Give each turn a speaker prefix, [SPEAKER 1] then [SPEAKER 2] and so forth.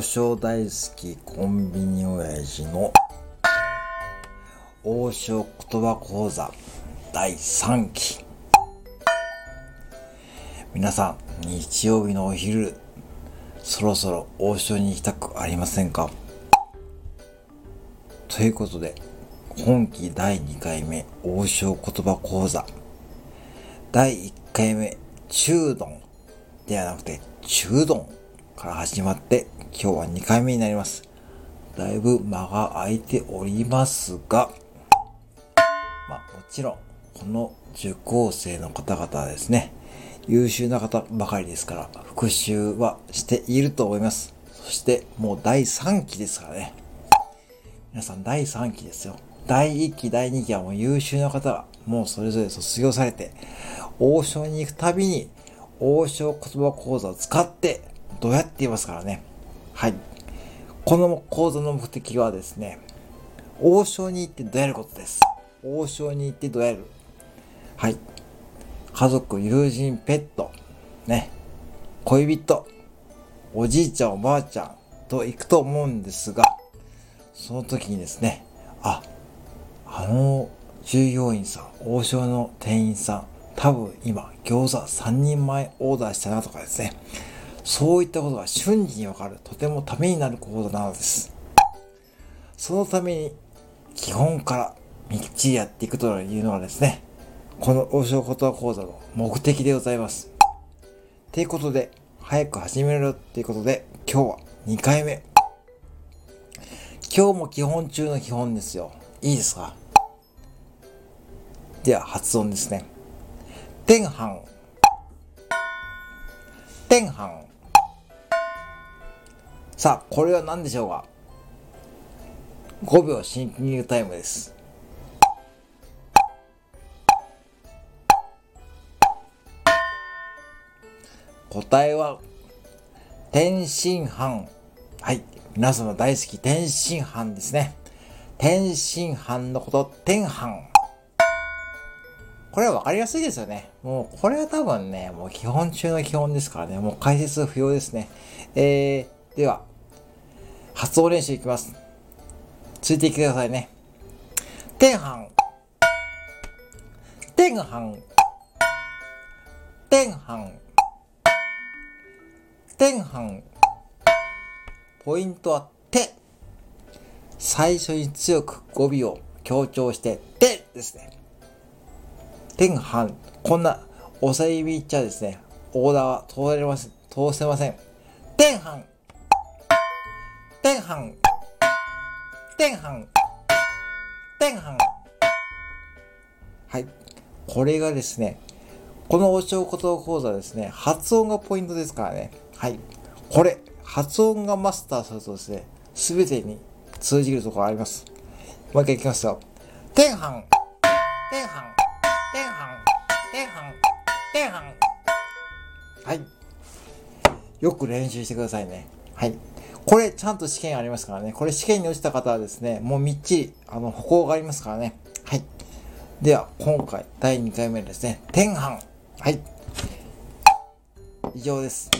[SPEAKER 1] 王将大好きコンビニ親父の王将言葉講座第3期。皆さん日曜日のお昼そろそろ王将に行きたくありませんか？ということで今期第2回目王将言葉講座。第1回目中丼。ではなくて中丼。から始まって今日は2回目になります。だいぶ間が空いておりますが、まあもちろんこの受講生の方々ですね、優秀な方ばかりですから復習はしていると思います。そしてもう第3期ですからね。皆さん第3期ですよ。第1期、第2期はもう優秀な方がもうそれぞれ卒業されて、王将に行くたびに王将言葉講座を使ってどうやって言いますからね。はい。この講座の目的はですね、王将に行ってどうやることです。王将に行ってどうやる。はい。家族、友人、ペット、ね、恋人、おじいちゃん、おばあちゃんと行くと思うんですが、その時にですね、あ、あの従業員さん、王将の店員さん、多分今、餃子3人前オーダーしたなとかですね、そういったことが瞬時にわかる、とてもためになる講座なのです。そのために、基本からみっちりやっていくというのがですね、この王将言葉講座の目的でございます。ということで、早く始めるっていうことで、今日は2回目。今日も基本中の基本ですよ。いいですか？では、発音ですね。天飯。天飯。さあ、これは何でしょうか ?5 秒シンキングタイムです。答えは、天津飯。はい。皆様大好き、天津飯ですね。天津飯のこと、天飯。これはわかりやすいですよね。もう、これは多分ね、もう基本中の基本ですからね。もう解説不要ですね。えー、では、発音練習いきます。ついてきてくださいね。天飯。天飯。天飯。天飯。ポイントは手。最初に強く語尾を強調して手ですね。天飯。こんな押さえ指いっちゃですね、オーダーは通れません。通せません。天飯。天飯天飯天飯はい。これがですね、このお正言葉講座ですね、発音がポイントですからね。はい。これ、発音がマスターするとですね、すべてに通じるところあります。もう一回いきますよ。天飯天飯天飯天飯天飯はい。よく練習してくださいね。はい。これちゃんと試験ありますからね。これ試験に落ちた方はですね、もうみっちり、あの、歩行がありますからね。はい。では、今回、第2回目ですね、天半。はい。以上です。